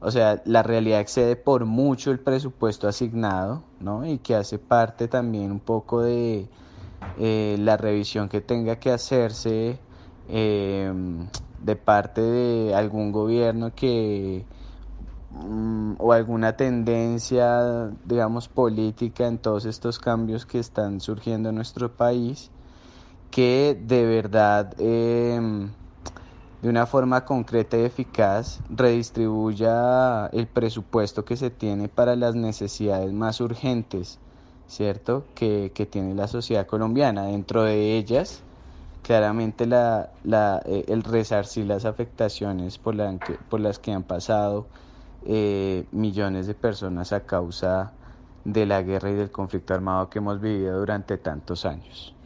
O sea, la realidad excede por mucho el presupuesto asignado, ¿no? Y que hace parte también un poco de eh, la revisión que tenga que hacerse eh, de parte de algún gobierno que mm, o alguna tendencia, digamos, política en todos estos cambios que están surgiendo en nuestro país, que de verdad eh, de una forma concreta y eficaz redistribuya el presupuesto que se tiene para las necesidades más urgentes, ¿cierto? Que, tiene la sociedad colombiana. Dentro de ellas, claramente la, la, eh, el resarcir las afectaciones por, la, por las que han pasado eh, millones de personas a causa de la guerra y del conflicto armado que hemos vivido durante tantos años.